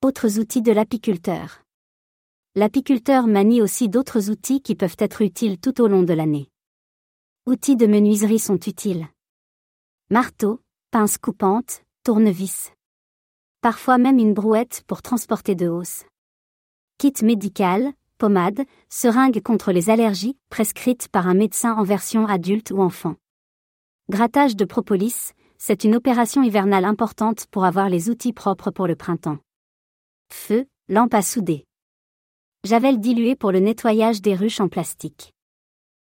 Autres outils de l'apiculteur. L'apiculteur manie aussi d'autres outils qui peuvent être utiles tout au long de l'année. Outils de menuiserie sont utiles. Marteau, pince coupante, tournevis. Parfois même une brouette pour transporter de hausse. Kit médical, pommade, seringue contre les allergies, prescrite par un médecin en version adulte ou enfant. Grattage de propolis, c'est une opération hivernale importante pour avoir les outils propres pour le printemps. Feu, lampe à souder. Javel dilué pour le nettoyage des ruches en plastique.